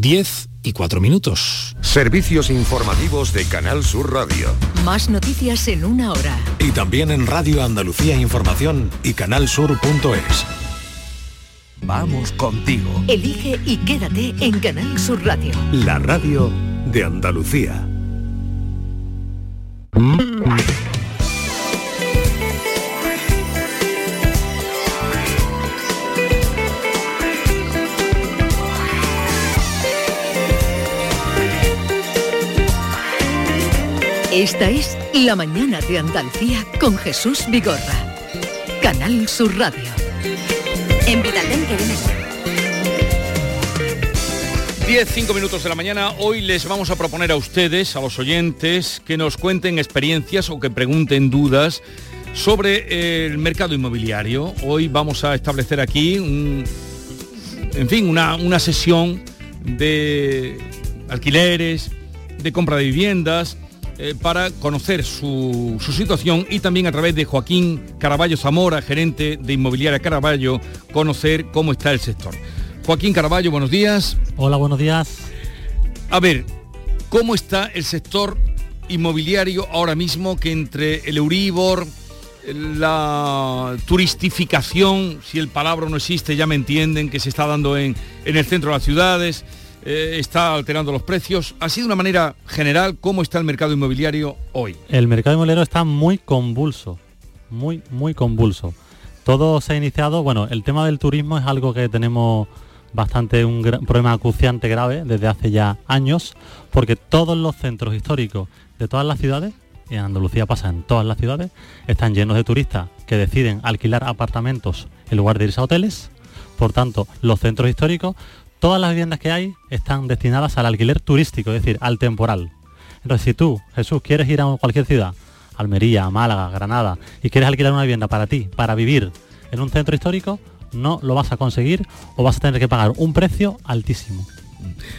10 y 4 minutos. Servicios informativos de Canal Sur Radio. Más noticias en una hora. Y también en Radio Andalucía Información y canalsur.es. Vamos contigo. Elige y quédate en Canal Sur Radio. La radio de Andalucía. La Mañana de Andalucía con Jesús Vigorra. Canal Sur Radio. En Vitaldent queremos 10, 5 minutos de la mañana. Hoy les vamos a proponer a ustedes, a los oyentes, que nos cuenten experiencias o que pregunten dudas sobre el mercado inmobiliario. Hoy vamos a establecer aquí, un- en fin, una, una sesión de alquileres, de compra de viviendas, eh, para conocer su, su situación y también a través de Joaquín Caraballo Zamora, gerente de Inmobiliaria Caraballo, conocer cómo está el sector. Joaquín Caraballo, buenos días. Hola, buenos días. A ver, ¿cómo está el sector inmobiliario ahora mismo que entre el Euribor, la turistificación, si el palabra no existe, ya me entienden, que se está dando en, en el centro de las ciudades, eh, está alterando los precios? Así de una manera general, ¿cómo está el mercado inmobiliario hoy? El mercado inmobiliario está muy convulso, muy, muy convulso. Todo se ha iniciado, bueno, el tema del turismo es algo que tenemos bastante un problema acuciante grave desde hace ya años, porque todos los centros históricos de todas las ciudades, en Andalucía pasa en todas las ciudades, están llenos de turistas que deciden alquilar apartamentos en lugar de irse a hoteles. Por tanto, los centros históricos, todas las viviendas que hay están destinadas al alquiler turístico, es decir, al temporal. Entonces, si tú, Jesús, quieres ir a cualquier ciudad, Almería, Málaga, Granada, y quieres alquilar una vivienda para ti, para vivir en un centro histórico, no lo vas a conseguir o vas a tener que pagar un precio altísimo.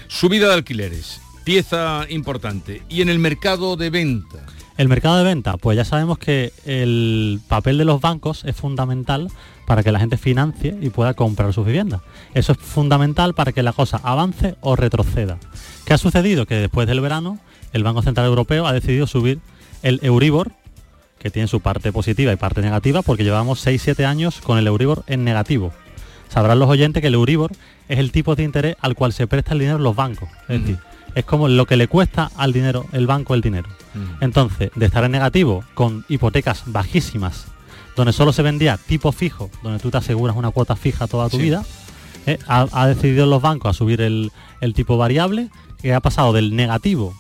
Subida de alquileres, pieza importante. Y en el mercado de venta, El mercado de venta, pues ya sabemos que el papel de los bancos es fundamental para que la gente financie y pueda comprar sus viviendas. Eso es fundamental para que la cosa avance o retroceda. ¿Qué ha sucedido? Que después del verano el Banco Central Europeo ha decidido subir el Euribor, que tiene su parte positiva y parte negativa, porque llevamos 6-7 años con el Euribor en negativo. Sabrán los oyentes que el Euribor es el tipo de interés al cual se presta el dinero los bancos. Es decir, es como lo que le cuesta al dinero, el banco el dinero. Entonces, de estar en negativo con hipotecas bajísimas, donde solo se vendía tipo fijo, donde tú te aseguras una cuota fija toda tu Sí. vida, eh, ha, ha decidido los bancos a subir el, el tipo variable, que ha pasado del negativo,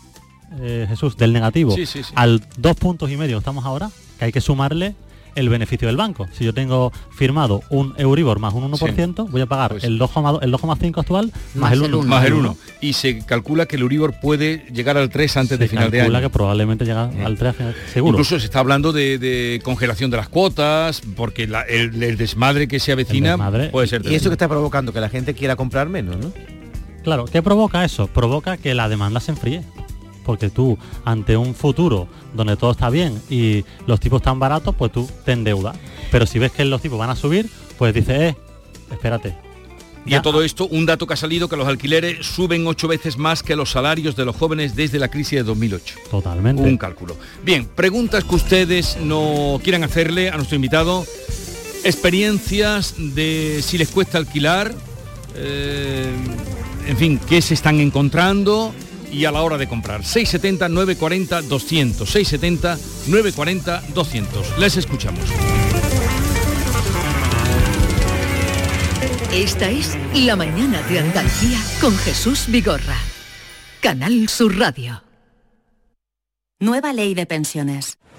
eh, Jesús, del negativo Sí, sí, sí. al dos puntos y medio que estamos ahora, que hay que sumarle el beneficio del banco. Si yo tengo firmado un Euribor más un 1%, voy a pagar Pues- el 2,2 el 2,5 actual más, el 1. más el 1. Y se calcula que el Euribor puede llegar al 3 antes de final de calcula año. que probablemente llega al 3 a final- seguro. Incluso se está hablando de, de congelación de las cuotas, porque la- el, el desmadre que se avecina puede ser Y eso que está provocando que la gente quiera comprar menos, ¿no? Claro, ¿qué provoca eso? Provoca que la demanda se enfríe. Porque tú, ante un futuro donde todo está bien y los tipos están baratos, pues tú te endeudas. Pero si ves que los tipos van a subir, pues dices, eh, espérate. Y a todo esto, un dato que ha salido, que los alquileres suben ocho veces más que los salarios de los jóvenes desde la crisis de 2008. Totalmente. Un cálculo. Bien, preguntas que ustedes no quieran hacerle a nuestro invitado. Experiencias de si les cuesta alquilar, eh, en fin, qué se están encontrando y a la hora de comprar. 670 940 200, 670 940 200. Les escuchamos. Esta es La Mañana de Andalucía con Jesús Vigorra. Canal Sur Radio. Nueva ley de pensiones.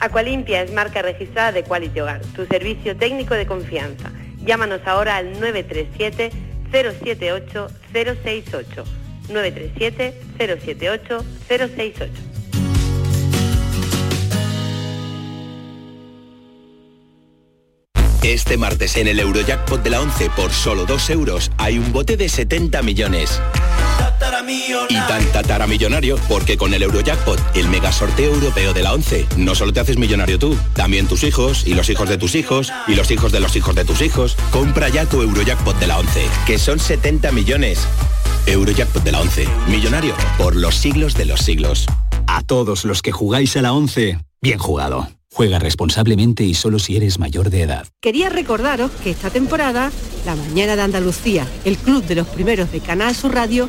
Aqualimpia es marca registrada de Quality Hogar, tu servicio técnico de confianza. Llámanos ahora al 937 078 068. 937 078 068. Este martes en el Eurojackpot de la 11 por solo 2 euros hay un bote de 70 millones. Y tan tatara millonario porque con el Eurojackpot, el mega sorteo europeo de la 11, no solo te haces millonario tú, también tus hijos y los hijos de tus hijos y los hijos de los hijos de tus hijos. Compra ya tu Eurojackpot de la 11, que son 70 millones. Eurojackpot de la 11, millonario por los siglos de los siglos. A todos los que jugáis a la 11, bien jugado. Juega responsablemente y solo si eres mayor de edad. Quería recordaros que esta temporada, La Mañana de Andalucía, el club de los primeros de Canal Sur Radio,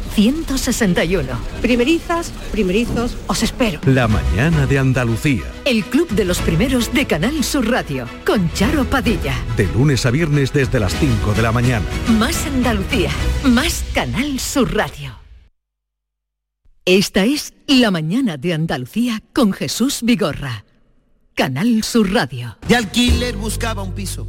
161. Primerizas, primerizos, os espero. La mañana de Andalucía. El club de los primeros de Canal Sur Radio con Charo Padilla. De lunes a viernes desde las 5 de la mañana. Más Andalucía, más Canal Sur Radio. Esta es La mañana de Andalucía con Jesús Vigorra. Canal Sur Radio. De alquiler buscaba un piso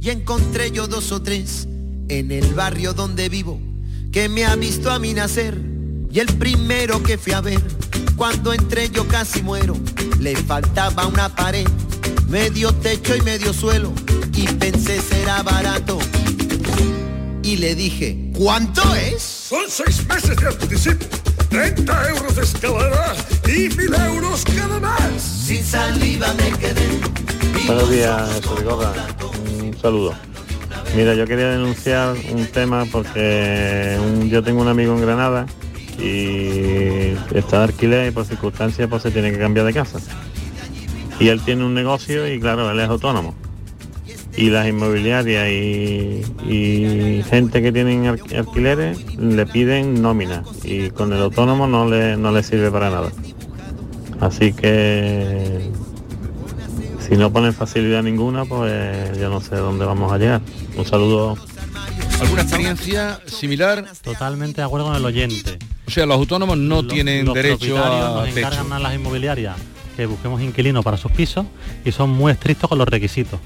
y encontré yo dos o tres en el barrio donde vivo que me ha visto a mí nacer y el primero que fui a ver cuando entré yo casi muero le faltaba una pared medio techo y medio suelo y pensé será barato y le dije ¿cuánto es? Son seis meses de anticipo 30 euros de escalera y mil euros cada mes sin saliva me quedé Buenos días. Un saludo. Mira, yo quería denunciar un tema porque yo tengo un amigo en Granada y está de alquiler y por circunstancias pues se tiene que cambiar de casa. Y él tiene un negocio y claro, él es autónomo. Y las inmobiliarias y, gente que tienen al- alquileres le piden nómina y con el autónomo no le, no le sirve para nada. Así que si no ponen facilidad ninguna, pues yo no sé dónde vamos a llegar. Un saludo. ¿Alguna experiencia similar? Totalmente de acuerdo con el oyente. O sea, los autónomos no Los- tienen los derecho a nos techo. encargan a las inmobiliarias que busquemos inquilinos para sus pisos y son muy estrictos con los requisitos.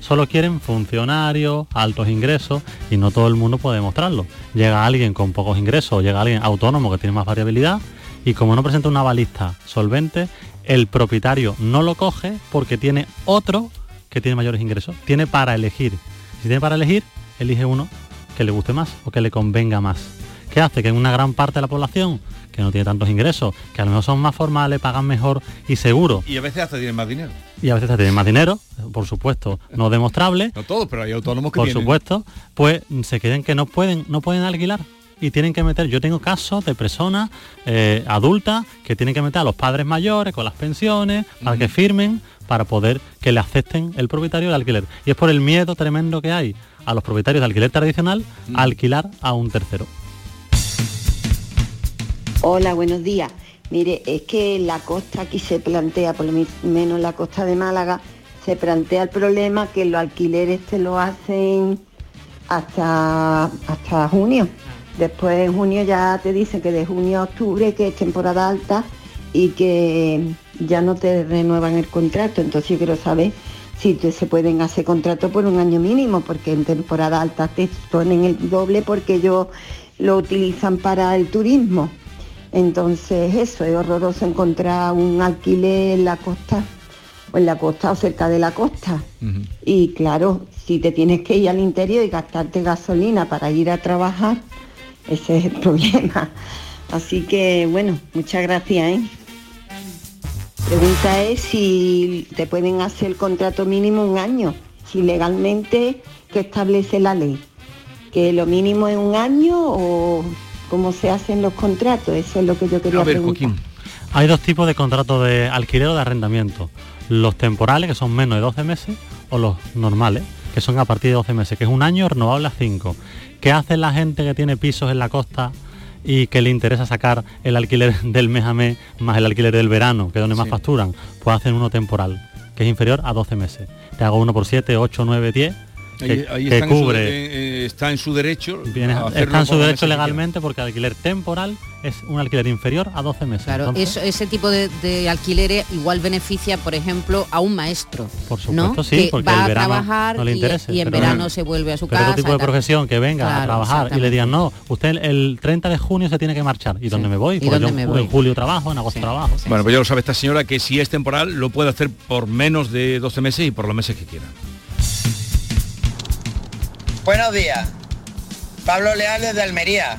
Solo quieren funcionarios, altos ingresos y no todo el mundo puede demostrarlo. Llega alguien con pocos ingresos, llega alguien autónomo que tiene más variabilidad y como no presenta una balista solvente, el propietario no lo coge porque tiene otro que tiene mayores ingresos. Tiene para elegir. Si tiene para elegir, elige uno que le guste más o que le convenga más. ¿Qué hace? Que una gran parte de la población que no tiene tantos ingresos, que a lo mejor son más formales, pagan mejor y seguro, Y a veces hasta tienen más dinero. y a veces hasta tienen más dinero, por supuesto, no demostrable, No todos, pero hay autónomos que por tienen. supuesto, pues se creen que no pueden, no pueden alquilar y tienen que meter, yo tengo casos de personas eh, adultas que tienen que meter a los padres mayores con las pensiones para que firmen para poder que le acepten el propietario del alquiler. Y es por el miedo tremendo que hay a los propietarios de alquiler tradicional a alquilar a un tercero. Hola, buenos días. Mire, es que la costa aquí se plantea, por lo menos la costa de Málaga, se plantea el problema que los alquileres te lo hacen hasta, hasta junio. Después en junio ya te dicen que de junio a octubre que es temporada alta y que ya no te renuevan el contrato. Entonces yo quiero saber si te- se pueden hacer contratos por un año mínimo, porque en temporada alta te ponen el doble porque ellos lo utilizan para el turismo. Entonces eso, es horroroso encontrar un alquiler en la costa, o en la costa o cerca de la costa. Y claro, si te tienes que ir al interior y gastarte gasolina para ir a trabajar, ese es el problema. Así que bueno, muchas gracias. ¿eh? Pregunta es si te pueden hacer el contrato mínimo un año, si legalmente que establece la ley, que lo mínimo es un año o cómo se hacen los contratos, eso es lo que yo quería preguntar. Hay dos tipos de contratos de alquiler o de arrendamiento. Los temporales, que son menos de 12 meses, o los normales, que son a partir de 12 meses, que es un año renovable a 5. ¿Qué hace la gente que tiene pisos en la costa y que le interesa sacar el alquiler del mes a mes más el alquiler del verano, que es donde más facturan? Pues hacen uno temporal, que es inferior a 12 meses. Te hago uno por 7, 8, 9, 10, que, Ahí, ahí que están en su- cubre... eh, está en su derecho. Viene- a está en su derecho legalmente porque el alquiler temporal es un alquiler inferior a 12 meses. Claro, Entonces, eso- ese tipo de, de alquileres igual beneficia, por ejemplo, a un maestro. Por supuesto, ¿no? sí, que porque va el a verano trabajar no le y- interesa, y, en pero- verano se vuelve a su pero casa. otro tipo de profesión que venga a trabajar y le digan, no, usted el, el 30 de junio se tiene que marchar. ¿Y dónde me voy? ¿Y dónde yo me en voy? julio trabajo, en agosto trabajo. Bueno, pues ya lo sabe esta señora que si es temporal lo puede hacer por menos de 12 meses y por los meses que quiera. Buenos días. Pablo Leal desde Almería.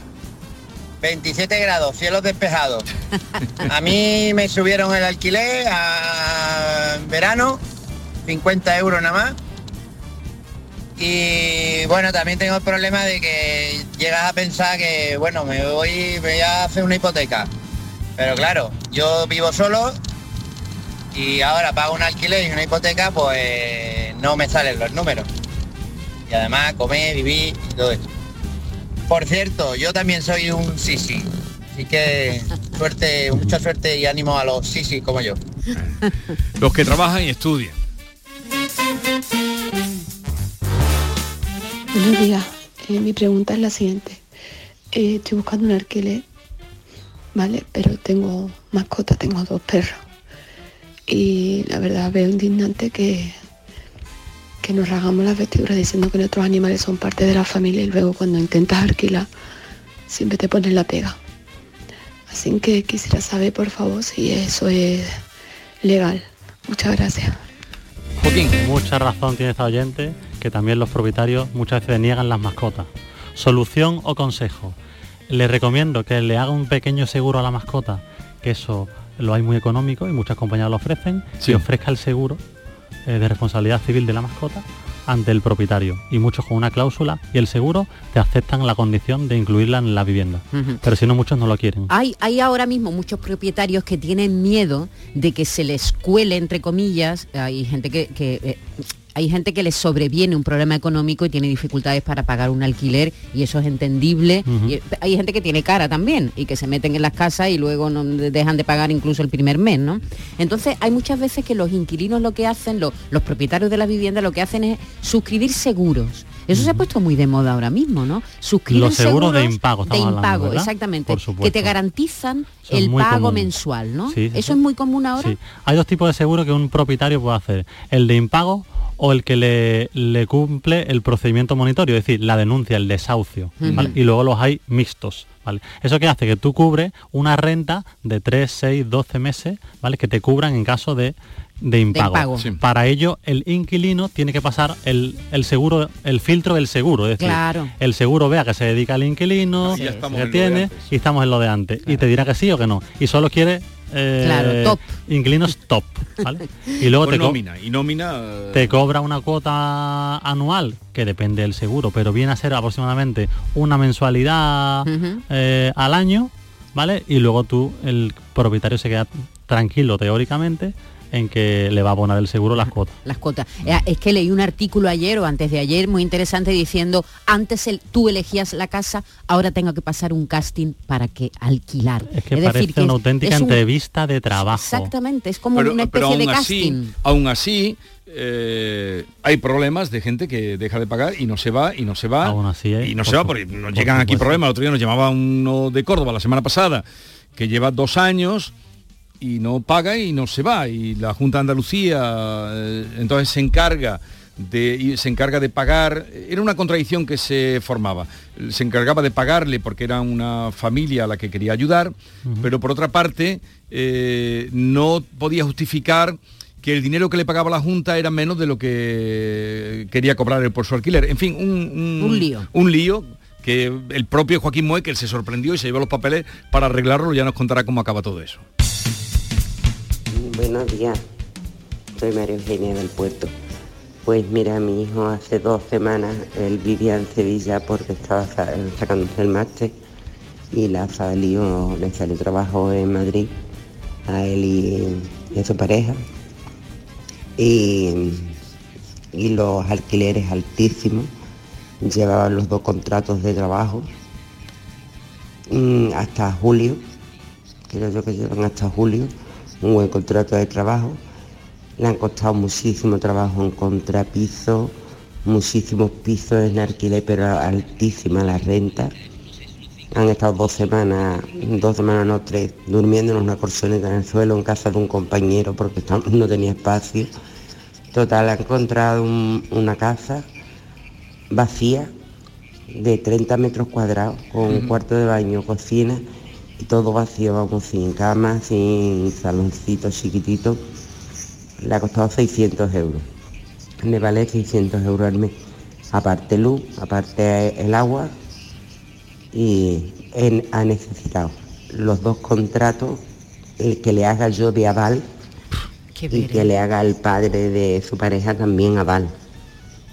27 grados, cielos despejados. A mí me subieron el alquiler a verano, 50 euros nada más. Y bueno, también tengo el problema de que llegas a pensar que, bueno, me voy, me voy a hacer una hipoteca. Pero claro, yo vivo solo y ahora pago un alquiler y una hipoteca, pues no me salen los números y además comer, vivir y todo eso. Por cierto, yo también soy un sisi, así que suerte, mucha suerte y ánimo a los sisi como yo. Los que trabajan y estudian. Buenos días. Eh, mi pregunta es la siguiente. Eh, estoy buscando un alquiler, ¿vale? Pero tengo mascota, tengo dos perros. Y la verdad veo indignante que, que nos rasgamos las vestiduras diciendo que nuestros animales son parte de la familia y luego cuando intentas alquilar siempre te ponen la pega. Así que quisiera saber por favor si eso es legal. Muchas gracias. Mucha razón tiene esta oyente, que también los propietarios muchas veces niegan las mascotas. Solución o consejo. Le recomiendo que le haga un pequeño seguro a la mascota, que eso lo hay muy económico y muchas compañías lo ofrecen, Sí. y ofrezca el seguro eh, de responsabilidad civil de la mascota ante el propietario y muchos con una cláusula y el seguro te aceptan la condición de incluirla en la vivienda. Pero si no, muchos no lo quieren. Hay, hay ahora mismo muchos propietarios que tienen miedo de que se les cuele, entre comillas, hay gente que, que, eh, hay gente que les sobreviene un problema económico y tiene dificultades para pagar un alquiler y eso es entendible. Y, eh, hay gente que tiene cara también y que se meten en las casas y luego no dejan de pagar incluso el primer mes, ¿no? Entonces hay muchas veces que los inquilinos lo que hacen, lo- los propietarios de la vivienda lo que hacen es suscribir seguros. Eso se ha puesto muy de moda ahora mismo, ¿no? Suscriben Los seguros de impago, de hablando, impago, exactamente, Por que te garantizan Eso el pago común. mensual, ¿no? Sí, sí, Eso sí. es muy común ahora. Sí. Hay dos tipos de seguro que un propietario puede hacer. El de impago o el que le, le cumple el procedimiento monitorio, es decir, la denuncia, el desahucio. Y luego los hay mixtos. ¿vale? Eso que hace que tú cubres una renta de 3, 6, 12 meses, ¿vale? Que te cubran en caso de, de impago. impago. Sí. Para ello, el inquilino tiene que pasar el, el seguro, el filtro del seguro. Es decir, Claro. el seguro vea que se dedica al inquilino, que en lo de tiene, y estamos en lo de antes. Y te dirá que sí o que no. Y solo quiere eh, Claro, top. inquilinos top. ¿vale? Y luego te, nómina. Y nómina... eh, te cobra una cuota anual que depende del seguro, pero viene a ser aproximadamente una mensualidad eh, al año, ¿vale? Y luego tú, el propietario se queda tranquilo teóricamente en que le va a abonar el seguro las cuotas. Las cuotas. Eh, Es que leí un artículo ayer o antes de ayer muy interesante diciendo, antes el- tú elegías la casa, ahora tengo que pasar un casting para que alquilar. Es que decir, parece una es- auténtica es un- entrevista de trabajo. Exactamente, es como pero, una pero especie de aún así, casting. aún así, eh, hay problemas de gente que deja de pagar y no se va, y no se va, Aún así y no por se va, porque nos por llegan aquí problemas. El otro día nos llamaba uno de Córdoba la semana pasada, que lleva dos años y no paga y no se va. Y la Junta de Andalucía eh, entonces se encarga de, y se encarga de pagar, era una contradicción que se formaba. Se encargaba de pagarle porque era una familia a la que quería ayudar, pero por otra parte eh, no podía justificar que el dinero que le pagaba la Junta era menos de lo que quería cobrar él por su alquiler. En fin, un, Un lío. Un lío que el propio Joaquín Moekel se sorprendió y se llevó los papeles para arreglarlo, ya nos contará cómo acaba todo eso. Buenos días, soy María Eugenia del Puerto. Pues mira, mi hijo hace dos semanas, él vivía en Sevilla porque estaba sa- sacándose el máster y la salió, le salió trabajo en Madrid a él y, y a su pareja. Y, y los alquileres altísimos, llevaban los dos contratos de trabajo mm, hasta julio, creo yo que llevan hasta julio, un buen contrato de trabajo. Le han costado muchísimo trabajo en contrapiso, muchísimos pisos en alquiler, pero altísima la renta. Han estado dos semanas, dos semanas no tres, durmiendo en una colchoneta en el suelo en casa de un compañero porque no tenía espacio. Total, ha encontrado un- una casa vacía de 30 metros cuadrados, con un cuarto de baño, cocina y todo vacío, vamos, sin cama, sin saloncito chiquitito. Le ha costado 600 euros. Le vale 600 euros al mes. Aparte luz, aparte el agua y él ha necesitado los dos contratos, el que le haga yo de aval y que le haga al padre de su pareja también aval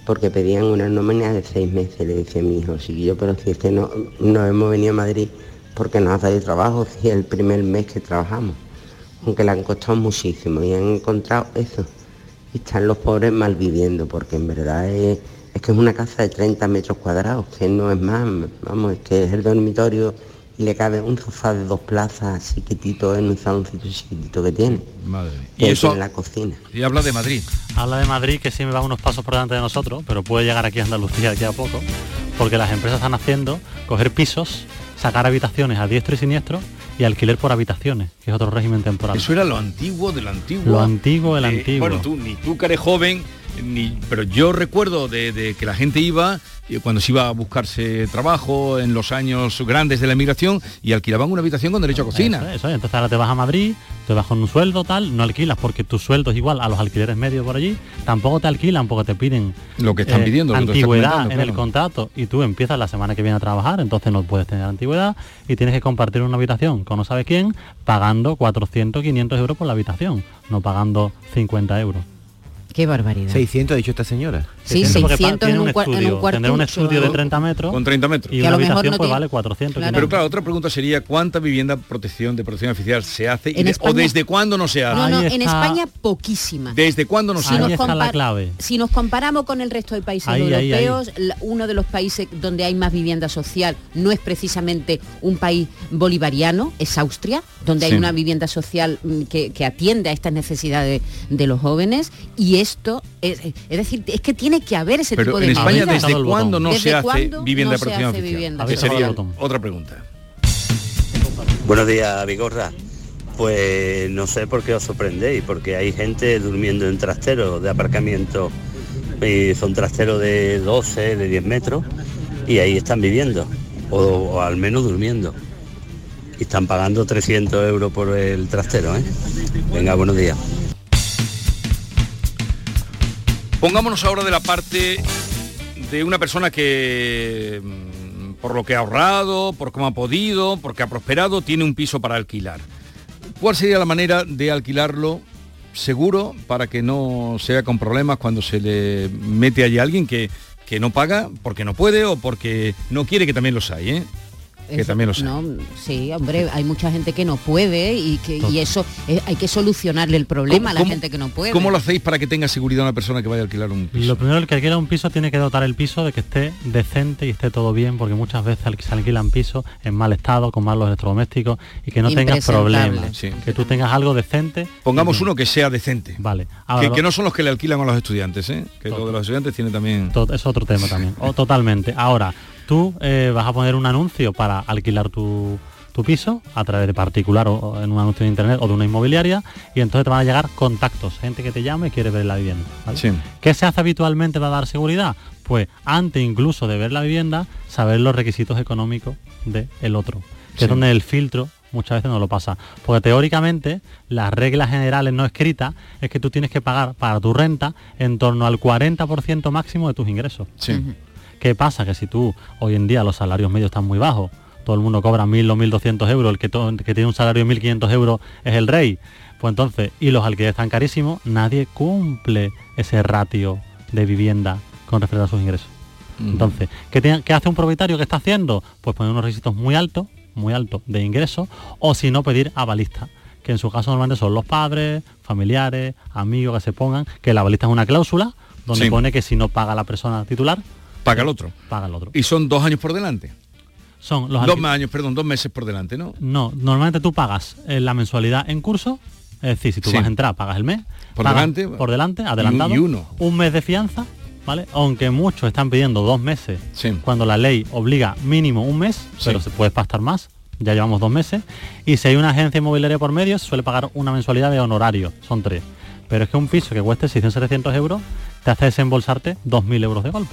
porque pedían una nómina de seis meses, le decía mi hijo, chiquillo, pero si es que no, no hemos venido a Madrid porque nos ha salido trabajo, si es el primer mes que trabajamos, aunque le han costado muchísimo y han encontrado eso. Y están los pobres mal viviendo, porque en verdad es, es que es una casa de 30 metros cuadrados, que no es más, vamos, es que es el dormitorio y le cabe un sofá de dos plazas chiquitito en un saloncito chiquitito que tiene. Madre Y eso- en la cocina. Y habla de Madrid. Habla de Madrid que sí me va unos pasos por delante de nosotros, pero puede llegar aquí a Andalucía aquí a poco, porque las empresas están haciendo coger pisos, sacar habitaciones a diestro y siniestro y alquiler por habitaciones, que es otro régimen temporal. Eso era lo antiguo de lo antiguo. Lo antiguo del Eh, antiguo. Bueno, tú, ni tú que eres joven, ni, pero yo recuerdo de, de que la gente iba, eh, cuando se iba a buscarse trabajo en los años grandes de la emigración, y alquilaban una habitación con derecho a cocina. Eso, eso, entonces ahora te vas a Madrid, te vas con un sueldo tal, no alquilas porque tu sueldo es igual a los alquileres medios por allí, tampoco te alquilan porque te piden eh, Lo que están pidiendo, tú estás antigüedad en el contrato y tú empiezas la semana que viene a trabajar, entonces no puedes tener antigüedad y tienes que compartir una habitación con no sabe quién, pagando 400, 500 euros por la habitación, no pagando 50 euros. Qué barbaridad. 600 ha dicho esta señora. Sí, 600 porque 600 tiene en un, cua- en un estudio. cuarto. Tendrá un estudio de 30 metros. Con 30 metros. Y Que a una lo mejor habitación no pues tiene- vale 400. Claro. Pero claro, otra pregunta sería ¿cuánta vivienda protección de protección oficial se hace y de- o desde cuándo no se hace? No, no, Ahí en está- España poquísima. ¿Desde cuándo no se Si nos hace? está la clave. Si nos comparamos con el resto de países Ahí, ahí, ahí. europeos, la- uno de los países donde hay más vivienda social no es precisamente un país bolivariano, es Austria, donde hay Sí. una vivienda social mm, que, que atiende a estas necesidades de los jóvenes y esto es, es decir, es que tiene que haber ese Pero tipo de en España medidas. ¿desde cuándo no ¿Desde se hace vivienda no de protección oficial? vivienda? Que sería otra pregunta. Buenos días, Vigorra. Pues no sé por qué os sorprendéis, porque hay gente durmiendo en trasteros de aparcamiento, y son trasteros de 12, de 10 metros, y ahí están viviendo, o, o al menos durmiendo. Y están pagando 300 euros por el trastero, ¿eh? Venga, buenos días. Pongámonos ahora de la parte de una persona que mm, por lo que ha ahorrado, por cómo ha podido, porque ha prosperado, tiene un piso para alquilar. ¿Cuál sería la manera de alquilarlo seguro para que no sea con problemas cuando se le mete allí alguien que, que no paga porque no puede o porque no quiere que también los hay, ¿eh? Que también los hay. no, sí, hombre, hay mucha gente que no puede y que y eso hay que solucionarle el problema a la gente que no puede. ¿Cómo lo hacéis para que tenga seguridad una persona que vaya a alquilar un piso? Lo primero, el que alquila un piso tiene que dotar el piso de que esté decente y esté todo bien, porque muchas veces al que se alquilan pisos en mal estado, con malos electrodomésticos y que no tengas problemas. Sí. Que tú tengas algo decente. Pongamos uno que sea decente. Vale. Que, Ahora, que no son los que le alquilan a los estudiantes, ¿eh? Que lo de los estudiantes tiene también... To- es otro tema también. O, totalmente. Ahora, tú eh, vas a poner un anuncio para alquilar tu, tu piso a través de particular o, o en un anuncio de internet o de una inmobiliaria y entonces te van a llegar contactos, gente que te llama y quiere ver la vivienda. ¿vale? Sí. ¿Qué se hace habitualmente para dar seguridad? Pues antes incluso de ver la vivienda, saber los requisitos económicos del otro, que Sí. es donde el filtro muchas veces no lo pasa. Porque teóricamente las reglas generales no escritas es que tú tienes que pagar para tu renta en torno al 40% máximo de tus ingresos. Sí. ¿Qué pasa? Que si tú hoy en día los salarios medios están muy bajos, todo el mundo cobra 1.000 o 1.200 euros, el que, tiene un salario de 1.500 euros es el rey, pues entonces, y los alquileres están carísimos, nadie cumple ese ratio de vivienda con respecto a sus ingresos. Entonces, ¿qué, hace un propietario que está haciendo? Pues poner unos requisitos muy altos, muy altos de ingresos, o si no pedir avalista, que en su caso normalmente son los padres, familiares, amigos que se pongan, que la avalista es una cláusula donde Sí. pone que si no paga la persona titular, Paga el otro. paga el otro. Y son dos años por delante. Son los dos años, perdón, dos meses por delante, ¿no? No, normalmente tú pagas eh, la mensualidad en curso, es decir, si tú Sí. vas a entrar, pagas el mes. Por delante. Por delante, adelantado. y uno. Un mes de fianza, ¿vale? Aunque muchos están pidiendo dos meses, Sí. cuando la ley obliga mínimo un mes, Sí. pero se puede pastar más, ya llevamos dos meses. Y si hay una agencia inmobiliaria por medio, se suele pagar una mensualidad de honorario, son tres. Pero es que un piso que cueste 600-700 euros te hace desembolsarte 2.000 euros de golpe.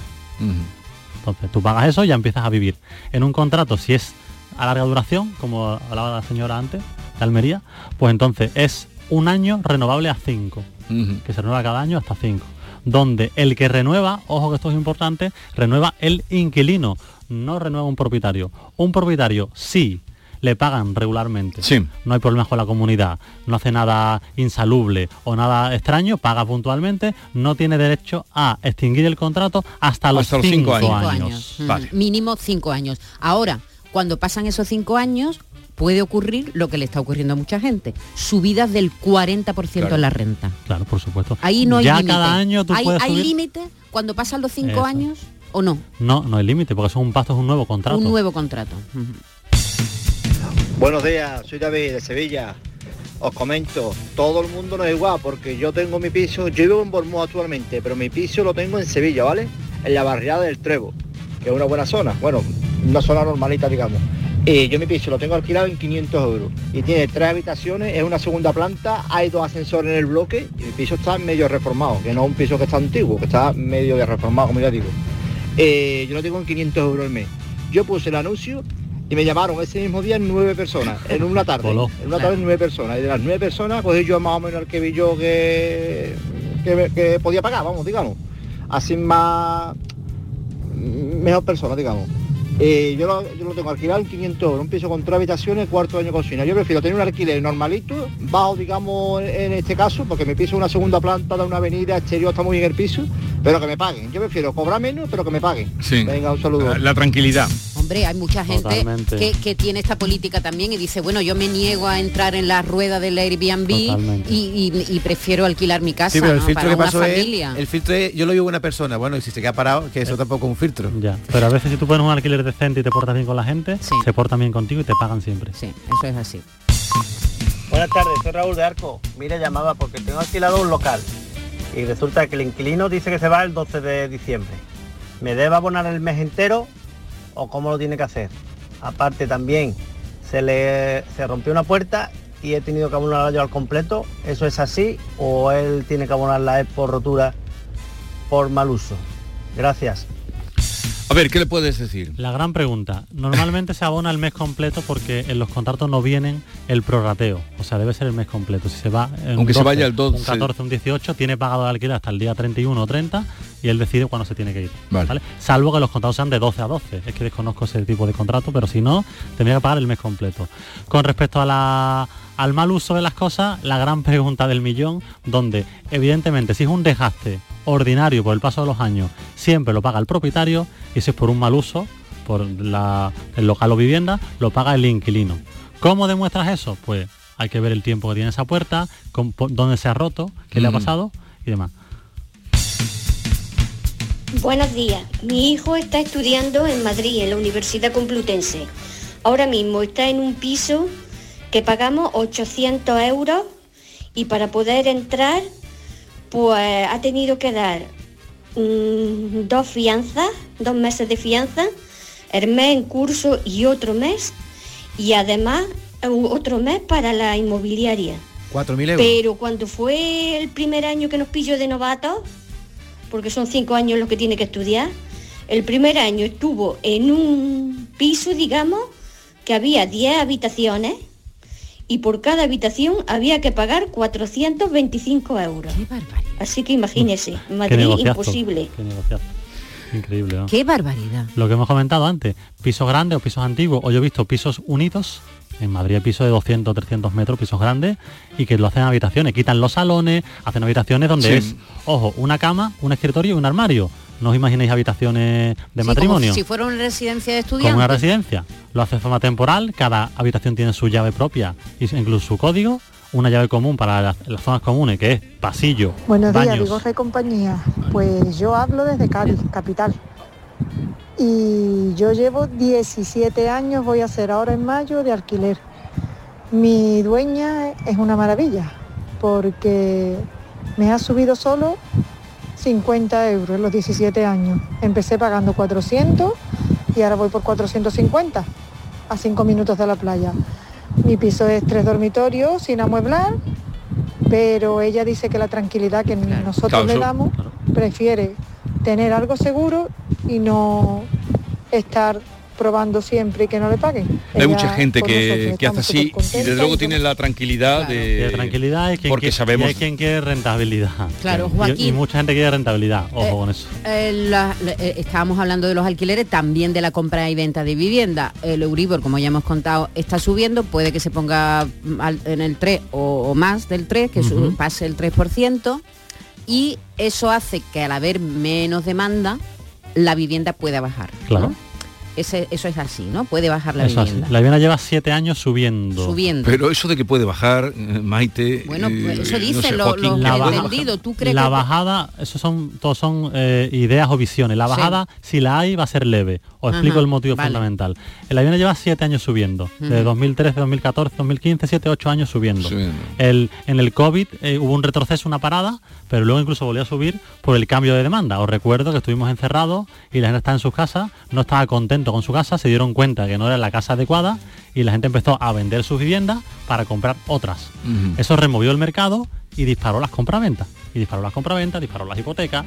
Entonces tú pagas eso y ya empiezas a vivir. En un contrato, si es a larga duración, como hablaba la señora antes, de Almería, pues entonces es un año renovable a cinco, Ujú. que se renueva cada año hasta cinco. Donde el que renueva, ojo que esto es importante, renueva el inquilino, no renueva un propietario. Un propietario sí le pagan regularmente, Sí. no hay problemas con la comunidad, no hace nada insalubre o nada extraño, paga puntualmente, no tiene derecho a extinguir el contrato hasta los, Hasta los cinco cinco años. años. años. Mm, Vale. Mínimo cinco años. Ahora, cuando pasan esos cinco años, puede ocurrir lo que le está ocurriendo a mucha gente. Subidas del 40% Claro. en la renta. Claro, por supuesto. Ahí no hay ya límite. cada año tú ¿Hay, puedes ¿hay subir- límite cuando pasan los cinco Eso. años o no? No, no hay límite, porque eso es un pacto, es un nuevo contrato. Un nuevo contrato. Buenos días, soy David de Sevilla. Os comento, todo el mundo no es igual porque yo tengo mi piso, yo vivo en Bormú actualmente, pero mi piso lo tengo en Sevilla, ¿vale? En la barriada del Trevo, que es una buena zona, bueno, una zona normalita, digamos. Y yo mi piso lo tengo alquilado en 500 euros y tiene tres habitaciones, es una segunda planta, hay dos ascensores en el bloque y mi piso está medio reformado, que no es un piso que está antiguo, que está medio reformado, como ya digo. Eh, yo lo tengo en 500 euros al mes. Yo puse el anuncio y me llamaron ese mismo día nueve personas, en una tarde. Voló. En una tarde nueve personas. Y de las nueve personas, pues yo más o menos el que vi yo que, que, que podía pagar, vamos, digamos. Así más mejor persona, digamos. Eh, yo, lo, yo lo tengo alquilado en 500 euros, un piso con tres habitaciones, cuarto de año cocina. Yo prefiero tener un alquiler normalito, bajo, digamos, en este caso, porque mi piso es una segunda planta de una avenida, exterior está muy bien el piso, pero que me paguen. Yo prefiero cobrar menos, pero que me paguen. Sí. Venga, un saludo. La tranquilidad. Hombre, hay mucha gente que, que tiene esta política también y dice, bueno, yo me niego a entrar en la rueda del Airbnb y, y- y prefiero alquilar mi casa Sí, pero el ¿no? filtro para que una pasó es, familia. el filtro es, yo lo vivo una persona, bueno, y si se queda parado, que eso tampoco es un filtro. Ya, pero a veces si tú pones un alquiler decente y te portas bien con la gente, se portan bien contigo y te pagan siempre. Sí, eso es así. Buenas tardes, soy Raúl de Arco. Mire, llamaba porque tengo alquilado un local y resulta que el inquilino dice que se va el 12 de diciembre. ¿Me debe abonar el mes entero o cómo lo tiene que hacer? Aparte también se le se rompió una puerta y he tenido que abonarla yo al completo. ¿Eso es así o él tiene que abonarla por rotura por mal uso? Gracias. A ver, ¿qué le puedes decir? La gran pregunta. Normalmente se abona el mes completo porque en los contratos no vienen el prorrateo. O sea, debe ser el mes completo. Si se va en Aunque se vaya el 12. un 14, un 18, tiene pagado de alquiler hasta el día 31 o 30 y él decide cuándo se tiene que ir. Vale. Salvo que los contratos sean de 12 a 12. Es que desconozco ese tipo de contrato, pero si no, tendría que pagar el mes completo. Con respecto a la- al mal uso de las cosas, la gran pregunta del millón, donde evidentemente si es un desgaste ordinario por el paso de los años, siempre lo paga el propietario y si es por un mal uso, por la- el local o vivienda, lo paga el inquilino. ¿Cómo demuestras eso? Pues hay que ver el tiempo que tiene esa puerta, con- po- dónde se ha roto, qué le ha Ujú. pasado y demás. Buenos días. Mi hijo está estudiando en Madrid, en la Universidad Complutense. Ahora mismo está en un piso que pagamos 800 euros y para poder entrar, pues ha tenido que dar mm, dos fianzas, dos meses de fianza, el mes en curso y otro mes, y además otro mes para la inmobiliaria. 4.000 euros. Pero cuando fue el primer año que nos pilló de novatos, porque son cinco años los que tiene que estudiar, el primer año estuvo en un piso, digamos, que había 10 habitaciones y por cada habitación había que pagar 425 euros. Así que imagínese, Qué Madrid imposible. qué negociazo. Increíble, ¿no? Qué barbaridad. Lo que hemos comentado antes, pisos grandes o pisos antiguos, o yo he visto pisos unidos, en Madrid hay pisos de 200, 300 metros, pisos grandes, y que lo hacen en habitaciones, quitan los salones, hacen habitaciones donde Sí. es, ojo, una cama, un escritorio y un armario. No os imaginéis habitaciones de Sí, matrimonio. Como si fuera una residencia de Como estudiantes. una residencia. Lo hace de forma temporal, cada habitación tiene su llave propia y incluso su código, una llave común para las, las zonas comunes, que es pasillo, Buenos días, baños. Vigorra y compañía. Pues yo hablo desde Cádiz, capital. Y yo llevo 17 años, voy a hacer ahora en mayo, de alquiler. Mi dueña es una maravilla, porque me ha subido solo 50 euros en los 17 años. Empecé pagando 400 y ahora voy por 450 a 5 minutos de la playa. Mi piso es tres dormitorios sin amueblar, pero ella dice que la tranquilidad que nosotros le damos prefiere tener algo seguro y no estar probando siempre y que no le paguen. Hay Ella, mucha gente que, hace así y desde luego tiene la tranquilidad de... De tranquilidad y quien, porque quiere- sabemos... y hay quien quiere rentabilidad. Claro, Y- Joaquín. Y, mucha gente quiere rentabilidad, ojo Eh, con eso. Eh, la- la- eh, estábamos hablando de los alquileres, también de la compra y venta de vivienda. El Euribor, como ya hemos contado, está subiendo, puede que se ponga al- en el 3 o, o más del 3, que su- Ujú. pase el 3%, y eso hace que al haber menos demanda, la vivienda pueda bajar. ¿no? Ese- eso es así, ¿no? Puede bajar la Eso así. vivienda. La vivienda lleva siete años subiendo. Subiendo. Pero eso de que puede bajar, eh, Maite... Bueno, pues eh, eso no dicen sé, los, Joaquín, los La baja-. ¿Tú crees la que bajada, eso son, todos son eh, ideas o visiones. La Sí. bajada, si la hay, va a ser leve. Os explico Ajá, el motivo vale. fundamental. El avión lleva siete años subiendo. De Ujú. 2013, 2014, 2015, siete, ocho años subiendo. Subiendo. El, en el COVID eh, hubo un retroceso, una parada, pero luego incluso volvió a subir por el cambio de demanda. Os recuerdo que estuvimos encerrados y la gente estaba en sus casas, no estaba contento con su casa, se dieron cuenta que no era la casa adecuada y la gente empezó a vender sus viviendas para comprar otras. Eso removió el mercado y disparó las compraventas. Y disparó las compraventas, disparó las hipotecas,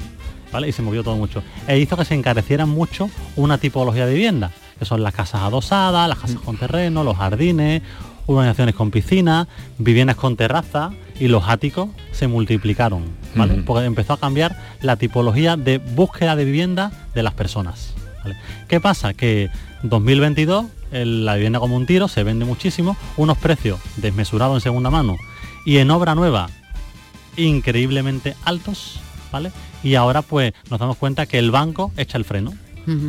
¿vale? Y se movió todo mucho. E hizo que se encarecieran mucho una tipología de vivienda, que son las casas adosadas, las casas con terreno, los jardines, urbanizaciones con piscina, viviendas con terraza y los áticos se multiplicaron, ¿vale? Porque empezó a cambiar la tipología de búsqueda de vivienda de las personas. ¿Vale? ¿Qué pasa? Que 2022 el- la vivienda como un tiro se vende muchísimo, unos precios desmesurados en segunda mano y en obra nueva increíblemente altos, ¿vale? Y ahora pues nos damos cuenta que el banco echa el freno.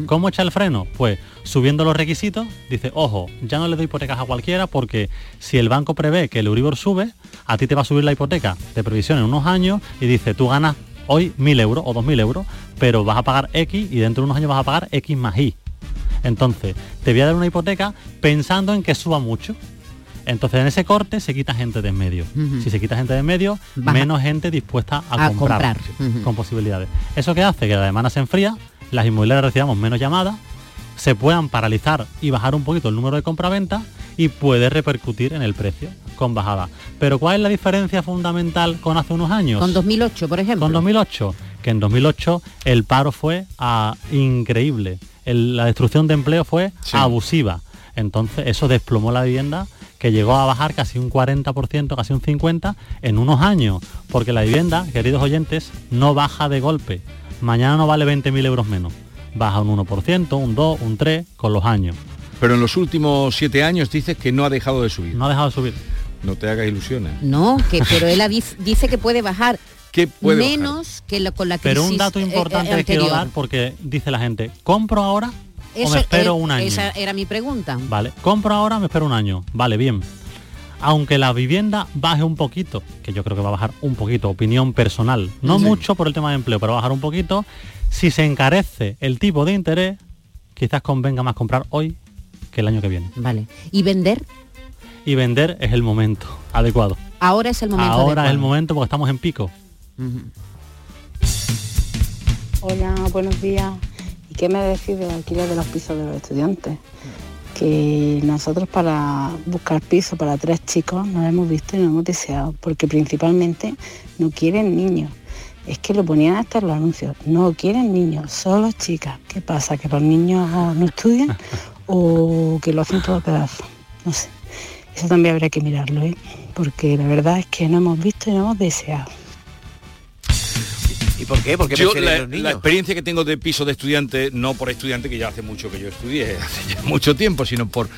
¿Cómo echa el freno? Pues subiendo los requisitos, dice, ojo, ya no le doy hipotecas a cualquiera porque si el banco prevé que el Euribor sube, a ti te va a subir la hipoteca de previsión en unos años y dice, tú ganas hoy 1.000 euros o 2.000 euros, pero vas a pagar X y dentro de unos años vas a pagar X más Y. Entonces, te voy a dar una hipoteca pensando en que suba mucho. Entonces, en ese corte se quita gente de en medio. Si se quita gente de en medio, Baja. menos gente dispuesta a, A comprar, con posibilidades. ¿Eso qué hace? Que la demanda se enfría, las inmobiliarias recibamos menos llamadas, se puedan paralizar y bajar un poquito el número de compraventa y puede repercutir en el precio con bajada. Pero ¿cuál es la diferencia fundamental con hace unos años? Con 2008, por ejemplo. Con 2008, que en 2008 el paro fue increíble, El- la destrucción de empleo fue abusiva. Entonces eso desplomó la vivienda que llegó a bajar casi un 40%, casi un 50% en unos años, porque la vivienda, queridos oyentes, no baja de golpe. Mañana no vale 20.000 euros menos. Baja un 1%, un 2, un 3 con los años. Pero en los últimos siete años dices que no ha dejado de subir. No ha dejado de subir. No te hagas ilusiones. No, que, pero él dice que puede bajar ¿Qué puede bajar? menos que lo- con la crisis Pero un dato eh, eh, importante que quiero dar porque dice la gente, ¿compro ahora o Eso, me espero eh, un año? Esa era mi pregunta. Vale, compro ahora, me espero un año. Vale, bien. Aunque la vivienda baje un poquito, que yo creo que va a bajar un poquito, opinión personal, no Sí. mucho por el tema de empleo, pero va a bajar un poquito, si se encarece el tipo de interés, quizás convenga más comprar hoy que el año que viene. Vale. ¿Y vender? Y vender es el momento adecuado. Ahora es el momento Ahora es el momento porque estamos en pico. Hola, buenos días. ¿Y qué me decís del alquiler de los pisos de los estudiantes? Que nosotros para buscar piso para tres chicos no hemos visto y no hemos deseado, porque principalmente no quieren niños. Es que lo ponían hasta en los anuncios. No quieren niños, solo chicas. ¿Qué pasa? ¿Que los niños no estudian o que lo hacen todo a pedazos? No sé. Eso también habría que mirarlo, ¿eh? Porque la verdad es que no hemos visto y no hemos deseado. ¿Y por qué? Porque Yo, la, los la niños. experiencia que tengo de piso de estudiante, no por estudiante, que ya hace mucho que yo estudié, hace ya mucho tiempo, sino por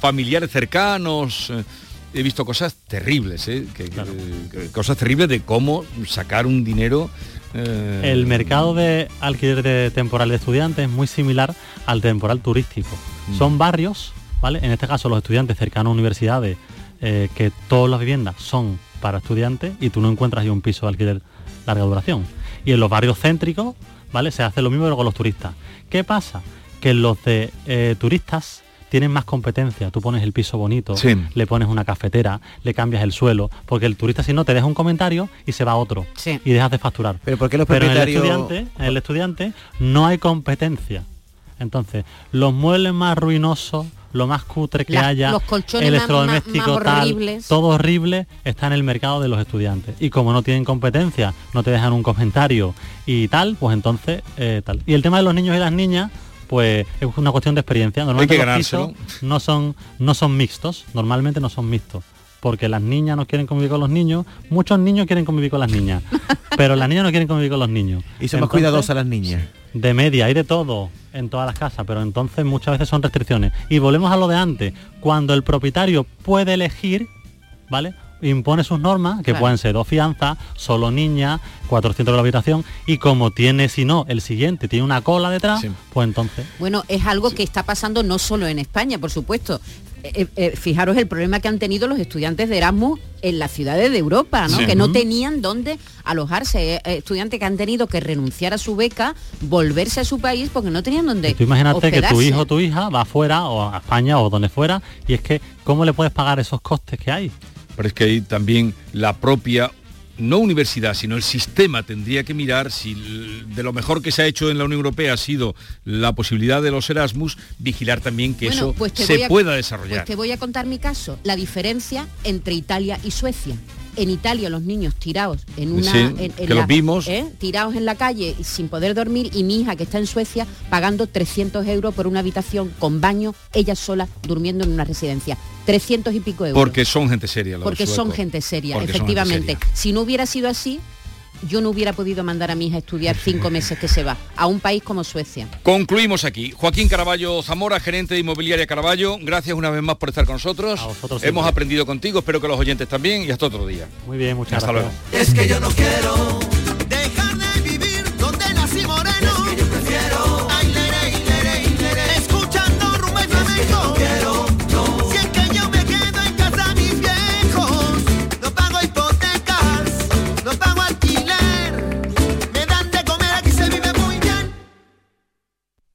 familiares cercanos. eh, He visto cosas terribles, eh, que- que- que- cosas terribles de cómo sacar un dinero. eh, El mercado de alquiler de temporal de estudiantes es muy similar al temporal turístico. Mm. Son barrios, ¿vale? En este caso los estudiantes cercanos a universidades, eh, que todas las viviendas son para estudiantes y tú no encuentras ahí un piso de alquiler larga duración. Y en los barrios céntricos, ¿vale? Se hace lo mismo pero con los turistas. ¿Qué pasa? Que los de eh, turistas tienen más competencia. Tú pones el piso bonito, Sí. le pones una cafetera, le cambias el suelo, porque el turista si no te deja un comentario y se va a otro y dejas de facturar. Pero ¿por qué los Pero en el propietarios- estudiante, en el estudiante no hay competencia. Entonces, los muebles más ruinosos, lo más cutre que haya, los colchones electrodoméstico más- más tal, horribles. todo horrible está en el mercado de los estudiantes. Y como no tienen competencia, no te dejan un comentario y tal, pues entonces eh, tal. Y el tema de los niños y las niñas, pues es una cuestión de experiencia. Normalmente que los pisos ganárselo. no son, no son mixtos, normalmente no son mixtos. Porque las niñas no quieren convivir con los niños, muchos niños quieren convivir con las niñas, pero las niñas no quieren convivir con los niños. Y son más cuidadosas las niñas. de media, hay de todo en todas las casas, pero entonces muchas veces son restricciones. Y volvemos a lo de antes, cuando el propietario puede elegir, ¿vale? Impone sus normas, que Claro. pueden ser dos fianzas, solo niña, 400 de la habitación, y como tiene, si no, el siguiente tiene una cola detrás, pues entonces... Bueno, es algo que está pasando no solo en España, por supuesto. Eh, eh, fijaros el problema que han tenido los estudiantes de Erasmus en las ciudades de Europa, ¿no? Sí. que no tenían dónde alojarse. Eh, eh, estudiantes que han tenido que renunciar a su beca, volverse a su país porque no tenían dónde Tú imagínate que tu hijo o tu hija va afuera o a España o donde fuera y es que ¿cómo le puedes pagar esos costes que hay? Pero es que ahí también la propia, no universidad, sino el sistema tendría que mirar si de lo mejor que se ha hecho en la Unión Europea ha sido la posibilidad de los Erasmus, vigilar también que Bueno, eso pues se a- pueda desarrollar. Pues te voy a contar mi caso, la diferencia entre Italia y Suecia. En Italia los niños tirados en una Sí, en- en que los vimos. ¿eh? tirados en la calle sin poder dormir y mi hija que está en Suecia pagando 300 euros por una habitación con baño, ella sola durmiendo en una residencia. 300 y pico euros. Porque son gente seria. los porque son gente seria, Porque son gente efectivamente. seria. Si no hubiera sido así, yo no hubiera podido mandar a mi hija a estudiar cinco meses que se va a un país como Suecia. Concluimos aquí. Joaquín Caraballo Zamora, gerente de Inmobiliaria Caraballo, gracias una vez más por estar con nosotros. vosotros Hemos siempre. aprendido contigo, espero que los oyentes también y hasta otro día. Muy bien, muchas Hasta gracias. luego. Es que yo no quiero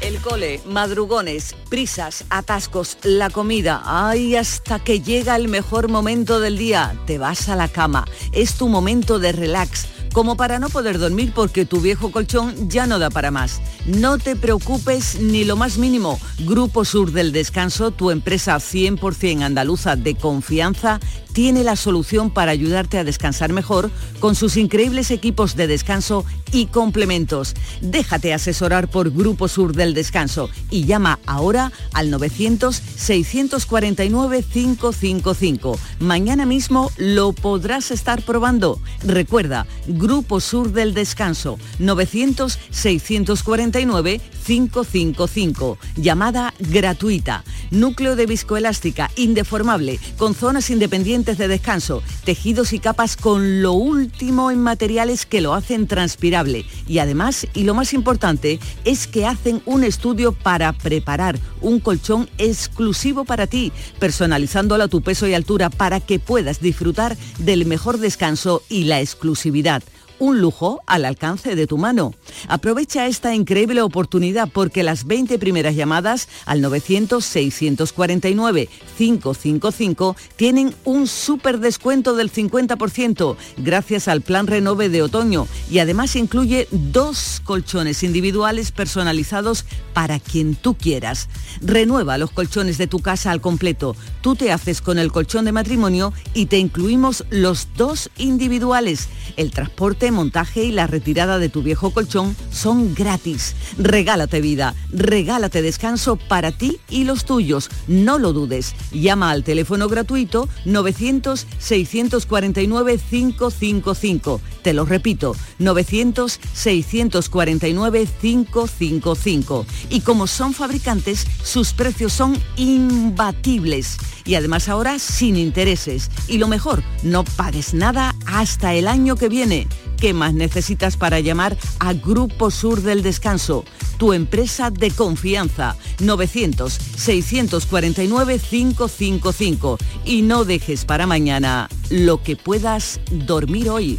El cole, madrugones, prisas, atascos, la comida. Ay, hasta que llega el mejor momento del día. Te vas a la cama. Es tu momento de relax. Como para no poder dormir porque tu viejo colchón ya no da para más. No te preocupes ni lo más mínimo. Grupo Sur del Descanso, tu empresa 100% andaluza de confianza, tiene la solución para ayudarte a descansar mejor con sus increíbles equipos de descanso y complementos. Déjate asesorar por Grupo Sur del Descanso y llama ahora al 900-649-555. Mañana mismo lo podrás estar probando. Recuerda, Grupo Sur del Descanso, 900-649-555. Llamada gratuita. Núcleo de viscoelástica, indeformable, con zonas independientes de descanso, tejidos y capas con lo último en materiales que lo hacen transpirable. Y además, y lo más importante, es que hacen un estudio para preparar un colchón exclusivo para ti, personalizándolo a tu peso y altura para que puedas disfrutar del mejor descanso y la exclusividad un lujo al alcance de tu mano. Aprovecha esta increíble oportunidad porque las 20 primeras llamadas al 900-649-555 tienen un súper descuento del 50% gracias al plan Renove de otoño y además incluye dos colchones individuales personalizados para quien tú quieras. Renueva los colchones de tu casa al completo. Tú te haces con el colchón de matrimonio y te incluimos los dos individuales. El transporte montaje y la retirada de tu viejo colchón son gratis. Regálate vida, regálate descanso para ti y los tuyos. No lo dudes. Llama al teléfono gratuito 900-649-555. Te lo repito, 900-649-555. Y como son fabricantes, sus precios son imbatibles. Y además ahora sin intereses. Y lo mejor, no pagues nada hasta el año que viene. ¿Qué más necesitas para llamar a Grupo Sur del Descanso? Tu empresa de confianza. 900-649-555. Y no dejes para mañana lo que puedas dormir hoy.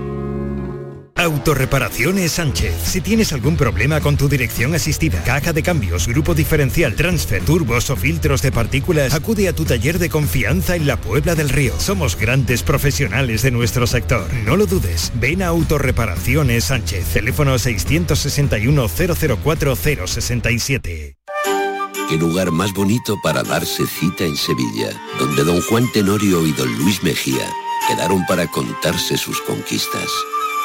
Autorreparaciones Sánchez. Si tienes algún problema con tu dirección asistida, caja de cambios, grupo diferencial, transfer, turbos o filtros de partículas, acude a tu taller de confianza en la Puebla del Río. Somos grandes profesionales de nuestro sector. No lo dudes. Ven a Autorreparaciones Sánchez. Teléfono 661 004 067. Qué lugar más bonito para darse cita en Sevilla, donde don Juan Tenorio y don Luis Mejía quedaron para contarse sus conquistas.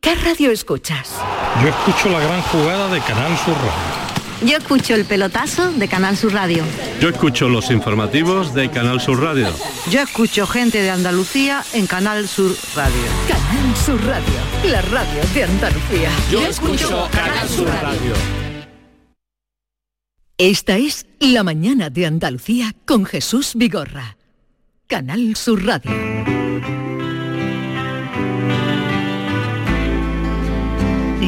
¿Qué radio escuchas? Yo escucho la gran jugada de Canal Sur Radio. Yo escucho el pelotazo de Canal Sur Radio. Yo escucho los informativos de Canal Sur Radio. Yo escucho gente de Andalucía en Canal Sur Radio. Canal Sur Radio, la radio de Andalucía. Yo escucho Canal Sur Radio. Esta es La mañana de Andalucía con Jesús Vigorra. Canal Sur Radio.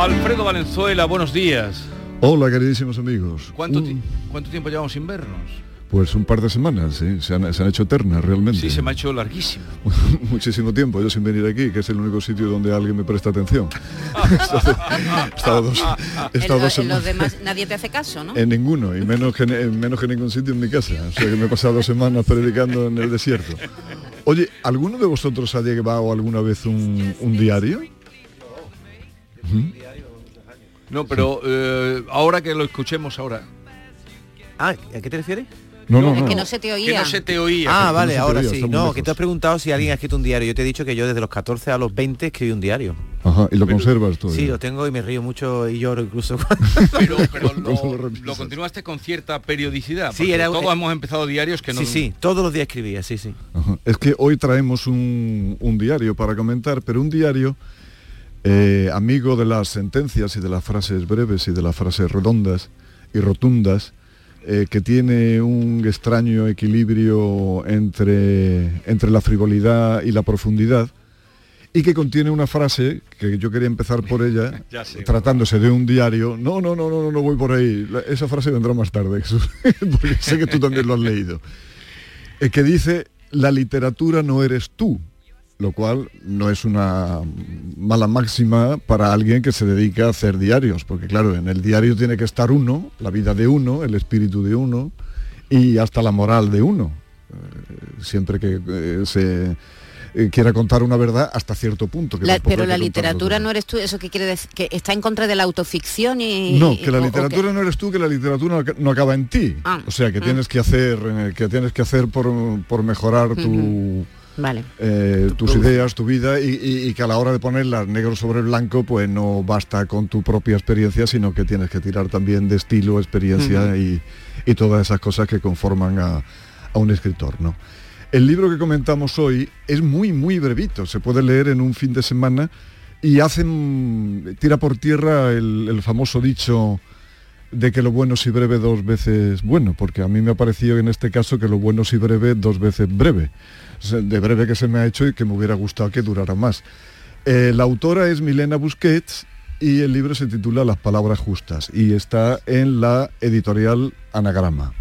Alfredo Valenzuela, buenos días. Hola, queridísimos amigos. ¿Cuánto, Un- ti- cuánto tiempo llevamos sin vernos? Pues un par de semanas, sí, se han, se han hecho eternas realmente. Sí, se me ha hecho larguísimo. Muchísimo tiempo, yo sin venir aquí, que es el único sitio donde alguien me presta atención. he estado dos, he En, lo- dos en los semanas- demás nadie te hace caso, ¿no? En ninguno, y menos que, en menos que en ningún sitio en mi casa. O sea que me he pasado dos semanas predicando en el desierto. Oye, ¿alguno de vosotros ha llevado alguna vez un, un diario? No, pero eh, ahora que lo escuchemos ahora. Ah, ¿a qué te refieres? No, no, Es que no se te oía. Que no se te oía. Ah, vale, no ahora oía, sí. No, lejos. que te has preguntado si alguien ha escrito un diario. Yo te he dicho que yo desde los 14 a los 20 escribí un diario. Ajá, y lo conservas todavía. Sí, lo tengo y me río mucho y lloro incluso. Pero, pero ¿Cómo lo continuaste con cierta periodicidad. Sí, era todos hemos empezado diarios que no. Sí, sí, todos los días escribía, sí, sí. Ajá. Es que hoy traemos un, un diario para comentar, pero un diario eh, amigo de las sentencias y de las frases breves y de las frases redondas y rotundas, eh, que tiene un extraño equilibrio entre, entre la frivolidad y la profundidad, y que contiene una frase que yo quería empezar por ella, sé. tratándose de un diario. No, no, no, no, no, no voy por ahí. La- esa frase vendrá más tarde, Jesús, porque sé que tú también lo has leído. Eh, que dice, la literatura no eres tú, lo cual no es una mala máxima para alguien que se dedica a hacer diarios, porque claro, en el diario tiene que estar uno, la vida de uno, el espíritu de uno y hasta la moral de uno, Eh, siempre que eh, se eh, quiera contar una verdad hasta cierto punto. que La- tampoco pero la literatura no eres tú, eso que quiere decir que está en contra de la autoficción y No, que la o- o literatura no eres tú, que la literatura no aca- no acaba en ti. Ah, o sea, que mm. tienes que hacer, que tienes que hacer por, por mejorar tu, Vale. eh, tus ideas, tu vida, y, y- y que a la hora de ponerlas negro sobre blanco, pues no basta con tu propia experiencia, sino que tienes que tirar también de estilo, experiencia y, y todas esas cosas que conforman a, a un escritor, ¿no? El libro que comentamos hoy es muy, muy brevito, se puede leer en un fin de semana y hacen, tira por tierra el, el famoso dicho de que lo bueno si breve dos veces bueno, porque a mí me ha parecido en este caso que lo bueno si breve dos veces breve, de breve que se me ha hecho y que me hubiera gustado que durara más. Eh, la autora es Milena Busquets y el libro se titula Las palabras justas y está en la editorial Anagrama.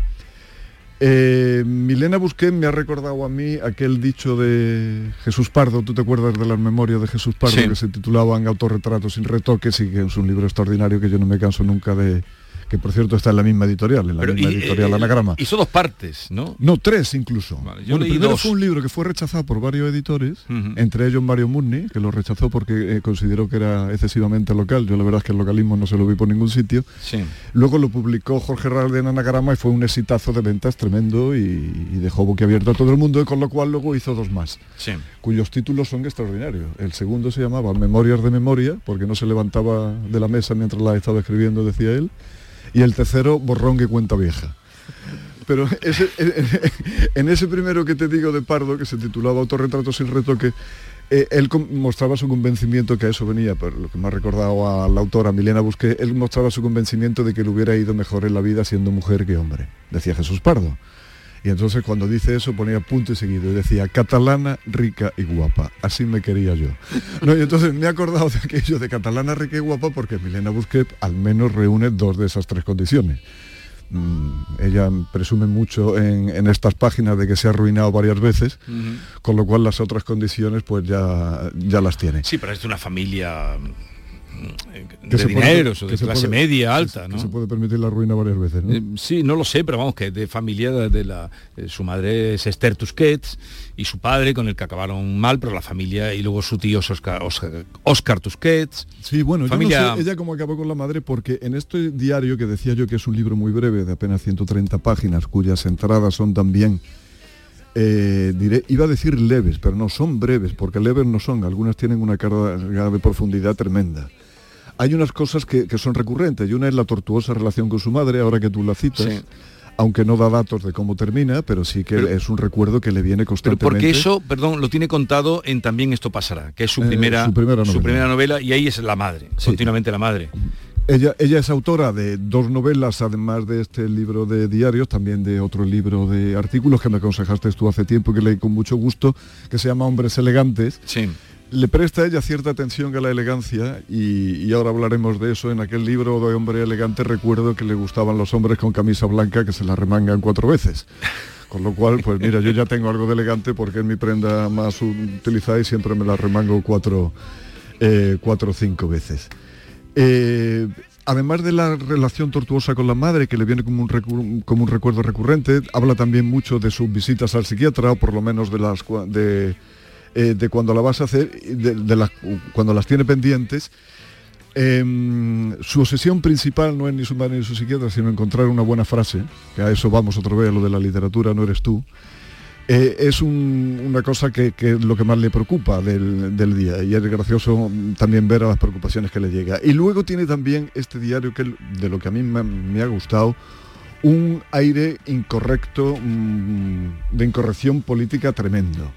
Eh, Milena Busquets me ha recordado a mí aquel dicho de Jesús Pardo, ¿tú te acuerdas de las memorias de Jesús Pardo Sí. que se titulaban Autorretratos sin retoques y que es un libro extraordinario que yo no me canso nunca de, que por cierto está en la misma editorial, en la Pero, misma y, editorial eh, Anagrama. Hizo dos partes, ¿no? No, tres incluso. yo Bueno, leí primero dos. fue un libro que fue rechazado por varios editores, entre ellos Mario Murni, que lo rechazó porque eh, consideró que era excesivamente local. Yo la verdad es que el localismo no se lo vi por ningún sitio. Sí. Luego lo publicó Jorge Ralde en Anagrama y fue un exitazo de ventas tremendo y, y dejó boquiabierto a todo el mundo, y con lo cual luego hizo dos más, Sí. cuyos títulos son extraordinarios. El segundo se llamaba Memorias de Memoria, porque no se levantaba de la mesa mientras la estaba escribiendo, decía él, y el tercero, Borrón que cuenta vieja. Pero en ese primero que te digo de Pardo, que se titulaba Autorretrato sin retoque, eh, él mostraba su convencimiento que a eso venía, por lo que me ha recordado a la autora Milena Busqué, él mostraba su convencimiento de que le hubiera ido mejor en la vida siendo mujer que hombre, decía Jesús Pardo. Y entonces cuando dice eso ponía punto y seguido y decía, catalana, rica y guapa. Así me quería yo. No, y entonces me he acordado de aquello de catalana, rica y guapa porque Milena Busquet al menos reúne dos de esas tres condiciones. Mm, ella presume mucho en, en estas páginas de que se ha arruinado varias veces, con lo cual las otras condiciones pues ya, ya las tiene. Sí, pero es de una familia mm, Que de puede- dineros o que de se clase puede- media que alta, ¿no? que se puede permitir la ruina varias veces, ¿no? Eh, sí, no lo sé, pero vamos, que de familia de, la... eh, su madre es Esther Tusquets y su padre con el que acabaron mal, pero la familia, y luego su tío es Oscar, Oscar, Oscar Tusquets. Sí, bueno, familia... yo no sé ella cómo acabó con la madre porque en este diario que decía yo que es un libro muy breve de apenas 130 páginas cuyas entradas son también eh, diré, iba a decir leves, pero no son breves, porque leves no son, algunas tienen una carga de profundidad tremenda. Hay unas cosas que, que son recurrentes y una es la tortuosa relación con su madre, ahora que tú la citas. Sí. Aunque no da datos de cómo termina, pero sí que es un recuerdo que le viene Pero constantemente. porque eso, perdón, lo tiene contado en También esto pasará, que es su Eh, primera, su primera su novela. primera novela y ahí es la madre, continuamente la madre. Ella, ella es autora de dos novelas, además de este libro de diarios, también de otro libro de artículos que me aconsejaste tú hace tiempo, que leí con mucho gusto, que se llama Hombres Elegantes. Sí. Le presta ella cierta atención a la elegancia y, ahora hablaremos de eso. En aquel libro de Hombre Elegante recuerdo que le gustaban los hombres con camisa blanca que se la remangan cuatro veces. Con lo cual, pues mira, yo ya tengo algo de elegante porque es mi prenda más utilizada y siempre me la remango cuatro, eh, cuatro o cinco veces. Eh, además de la relación tortuosa con la madre, que le viene como un, como un recuerdo recurrente, habla también mucho de sus visitas al psiquiatra, o por lo menos de las de, eh, de cuando la vas a hacer, de, las- cuando las tiene pendientes. Em, su obsesión principal no es ni su madre ni su psiquiatra, sino encontrar una buena frase, que a eso vamos otra vez, a lo de la literatura no eres tú. Eh, es un- una cosa que, es lo que más le preocupa del, día y es gracioso también ver a las preocupaciones que le llega. Y luego tiene también este diario que de lo que a mí me, me ha gustado, un aire incorrecto, mm, de incorrección política tremendo.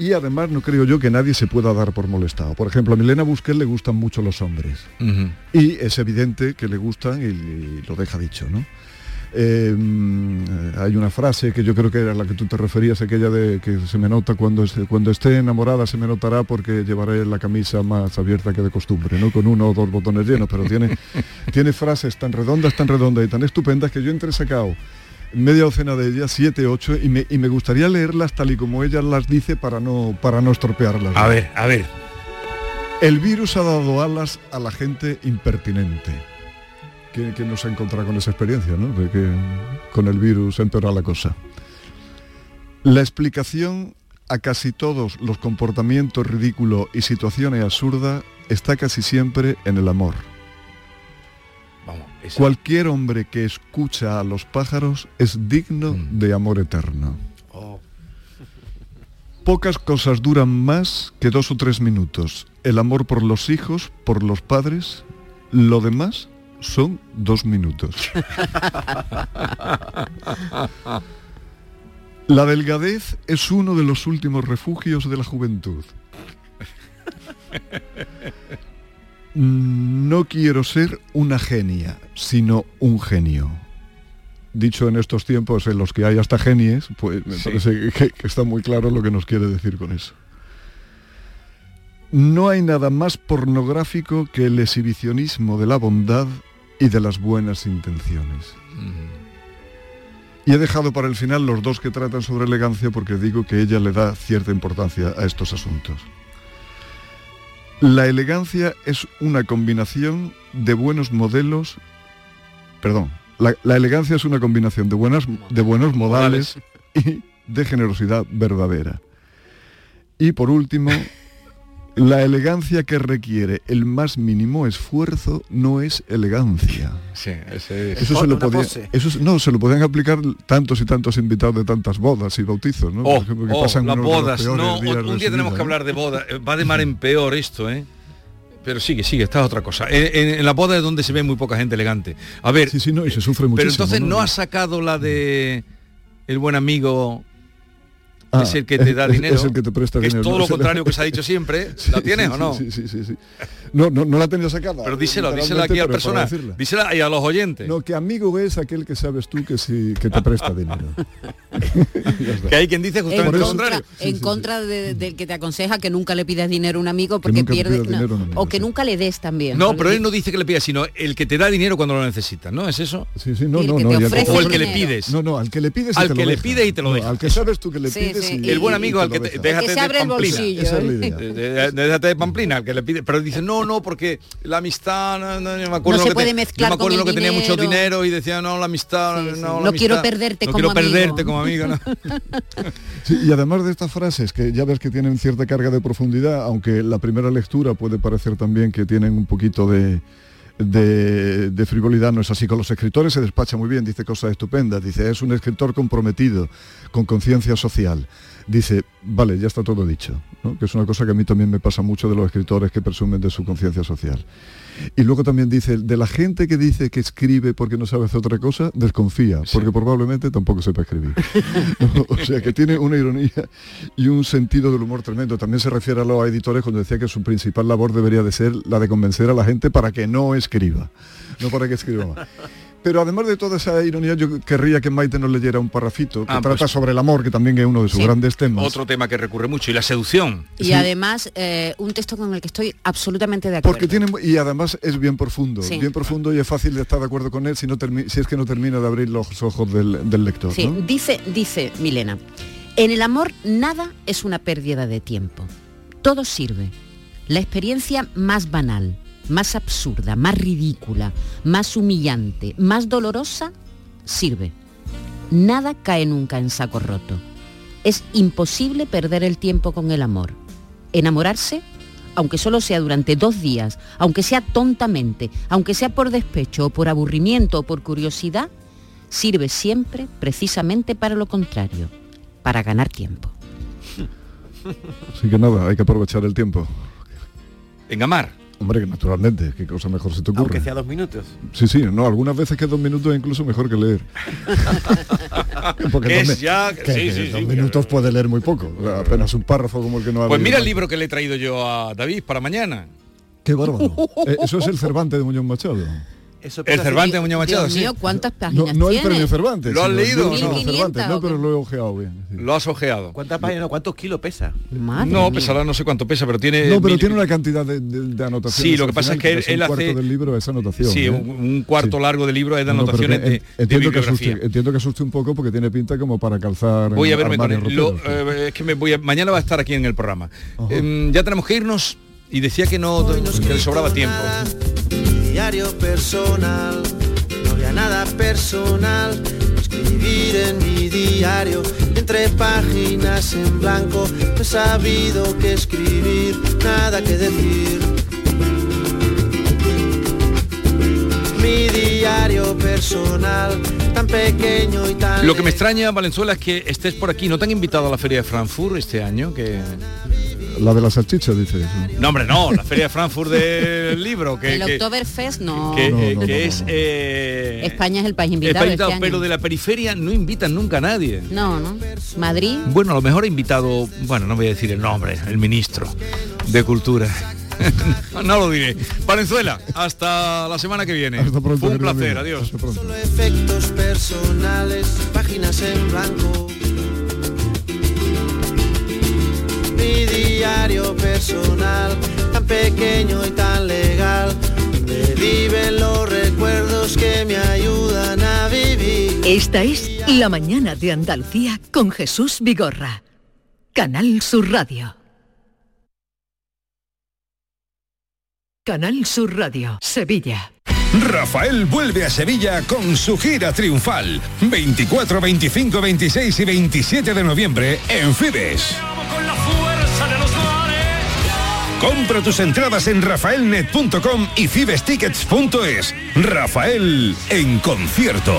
Y además no creo yo que nadie se pueda dar por molestado. Por ejemplo, a Milena Busquet le gustan mucho los hombres. Y es evidente que le gustan y, y lo deja dicho, ¿no? Eh, mm, hay una frase que yo creo que era la que tú te referías, aquella de que se me nota cuando, esté- cuando esté enamorada, se me notará porque llevaré la camisa más abierta que de costumbre, ¿no? Con uno o dos botones llenos, pero tiene, tiene frases tan redondas, tan redondas y tan estupendas que yo entre sacado media docena de ellas, siete, ocho, y me, y me gustaría leerlas tal y como ella las dice para no, para no estropearlas. A ver, a ver. El virus ha dado alas a la gente impertinente. que, que nos ha encontrado con esa experiencia, ¿no? De que con el virus empeora la cosa. La explicación a casi todos los comportamientos ridículos y situaciones absurdas está casi siempre en el amor. Vamos, esa- Cualquier hombre que escucha a los pájaros es digno de amor eterno. Oh. Pocas cosas duran más que dos o tres minutos. El amor por los hijos, por los padres, lo demás son dos minutos. La delgadez es uno de los últimos refugios de la juventud. No quiero ser una genia, sino un genio. Dicho en estos tiempos en los que hay hasta genies, pues me Sí. parece que, que está muy claro lo que nos quiere decir con eso. No hay nada más pornográfico que el exhibicionismo de la bondad y de las buenas intenciones. Y he dejado para el final los dos que tratan sobre elegancia porque digo que ella le da cierta importancia a estos asuntos. La elegancia es una combinación de buenos modelos, perdón, la, la elegancia es una combinación de, buenas, de buenos modales y de generosidad verdadera. Y por último, la elegancia que requiere el más mínimo esfuerzo no es elegancia. Sí, ese es. Eso se lo eso es- no, se lo podían aplicar tantos y tantos invitados de tantas bodas y bautizos, ¿no? Oh, Por ejemplo, que oh, pasan las bodas. No, un día tenemos vida, que hablar de boda. Eh, Va de mar en peor esto, ¿eh? Pero sigue, sigue, esta es otra cosa. En, en- en la boda es donde se ve muy poca gente elegante. A ver. Sí, sí, no, y se sufre Pero muchísimo, entonces ¿no? no, ha sacado la de el buen amigo Ah, es el que te da es- dinero. es el que te presta que dinero, Es todo no lo contrario que se ha dicho siempre. Sí, ¿La tienes sí, o no? Sí, sí, sí, sí. No, no, no la he tenido sacada. Pero díselo, díselo aquí al personal. Dísela y a los oyentes. No, que amigo es aquel que sabes tú que sí que te presta dinero. Que hay quien dice En justamente lo contra, contrario. en contra de- del que te aconseja que nunca le pidas dinero a un amigo porque pierde pidas dinero o que nunca le des también. No, pero él no dice que le pida, sino el que te da dinero cuando lo necesitas, ¿no? ¿Es eso? Sí, sí, no, no, que no. o el que le pides. No, no, al que le pides y Al te que lo le pides y te lo deja. al que sabes tú que le Sí, sí, el buen y amigo al que te, deja. déjate se de abre pamplina. bolsillo, Esa es la ¿eh? idea. De- de- de- Déjate de pamplina, al que le pide. Pero dice, no, no, porque la amistad, no, no, yo me acuerdo No lo se que puede te- mezclar Yo me acuerdo con lo el que tenía mucho dinero. dinero y decía, no, la amistad, Sí, sí. no, No la quiero amistad, perderte no como quiero amigo. perderte como amigo, ¿no? Sí, y además de estas frases que ya ves que tienen cierta carga de profundidad, aunque la primera lectura puede parecer también que tienen un poquito de, de, frivolidad, no es así. Con los escritores se despacha muy bien, dice cosas estupendas, dice, es un escritor comprometido, con conciencia social. Dice, vale, ya está todo dicho, que es una cosa que a mí también me pasa mucho de los escritores que presumen de su conciencia social. Y luego también dice, de la gente que dice que escribe porque no sabe hacer otra cosa, desconfía, porque probablemente tampoco sepa escribir. ¿No? O sea que tiene una ironía y un sentido del humor tremendo. También se refiere a los editores cuando decía que su principal labor debería de ser la de convencer a la gente para que no escriba, no para que escriba más. Pero además de toda esa ironía, yo querría que Maite nos leyera un parrafito que Ah, trata pues- sobre el amor, que también es uno de sus Sí. grandes temas. Otro tema que recurre mucho, y la seducción. Y además eh, un texto con el que estoy absolutamente de acuerdo. Porque tiene y además es bien profundo, Sí. bien profundo y es fácil de estar de acuerdo con él si no termi- si es que no termina de abrir los ojos del, del lector. Sí, ¿no? dice, dice Milena, en el amor nada es una pérdida de tiempo. Todo sirve. La experiencia más banal, más absurda, más ridícula, más humillante, más dolorosa, sirve. Nada cae nunca en saco roto. Es imposible perder el tiempo con el amor. Enamorarse, aunque solo sea durante dos días, aunque sea tontamente, aunque sea por despecho o por aburrimiento o por curiosidad, sirve siempre precisamente para lo contrario, para ganar tiempo. Así que nada, hay que aprovechar el tiempo. En amar. Hombre, que naturalmente, qué cosa mejor se te ocurre. Aunque sea dos minutos. Sí, sí, no, algunas veces que dos minutos es incluso mejor que leer. Porque Que es ya- que- sí, que sí, dos sí, minutos puede leer muy poco. o sea, apenas un párrafo como el que no ha Pues mira el libro que le he traído yo a David para mañana. Qué bárbaro. Eh, eso es el Cervantes de Muñoz Machado. Eso El Cervantes de Muñoz Machado, Dios sí. mío, ¿cuántas No, páginas no el tiene? premio Cervantes. ¿Lo has el leído libro no? Cervantes, 1500 no, pero lo he ojeado bien. sí. Lo has ojeado. ¿Cuántas páginas, no, cuántos kilos pesa? Madre No, mía. pesará no sé cuánto pesa, pero tiene... No, pero mil- tiene una cantidad de, de- de anotaciones. Sí, lo que pasa final, es que él- es un él hace- cuarto del libro es anotación. Sí, ¿eh? un, un cuarto Sí. largo de libro es de No, no, pero anotaciones de, de entiendo, que asuste, entiendo que asuste un poco porque tiene pinta como para calzar. Voy a verme con él. Lo- eh, es que me voy a- mañana va a estar aquí en el programa. Em, ya tenemos que irnos y decía que no que le sobraba tiempo. Diario personal, no había nada personal, escribir en mi diario, entre páginas en blanco, no he sabido qué escribir, nada que decir. Mi diario personal, tan pequeño y tan... Lo que me extraña, Valenzuela, es que estés por aquí. ¿No te han invitado a la Feria de Frankfurt este año? Que... La de la salchicha, dice eso. No, hombre, no, la Feria de Frankfurt del libro. Que, el que- Oktoberfest no. que, No, eh, no, que no, es... no. eh, España es el país invitado. este año. pero de la periferia no invitan nunca a nadie. No, no. Madrid. Bueno, a lo mejor ha invitado, bueno, no voy a decir el nombre, el ministro de Cultura. no lo diré. Valenzuela, hasta la semana que viene. Hasta pronto, Fue un placer, amigo. adiós. Hasta pronto. Solo efectos personales, páginas en blanco. Mi diario personal, tan pequeño y tan legal, donde viven los recuerdos que me ayudan a vivir. Esta es La mañana de Andalucía con Jesús Vigorra. Canal Sur Radio. Canal Sur Radio, Sevilla. Rafael vuelve a Sevilla con su gira triunfal. 24, 25, 26 y 27 de noviembre en Fibes. Compra tus entradas en rafaelnet.com y fibestickets.es. Rafael en concierto.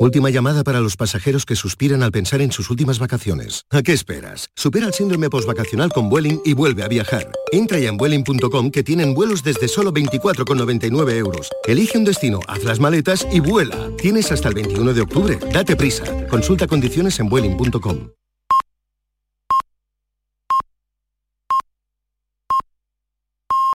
Última llamada para los pasajeros que suspiran al pensar en sus últimas vacaciones. ¿A qué esperas? Supera el síndrome postvacacional con Vueling y vuelve a viajar. Entra ya en Vueling.com que tienen vuelos desde solo 24,99 euros. Elige un destino, haz las maletas y vuela. Tienes hasta el 21 de octubre. Date prisa. Consulta condiciones en Vueling.com.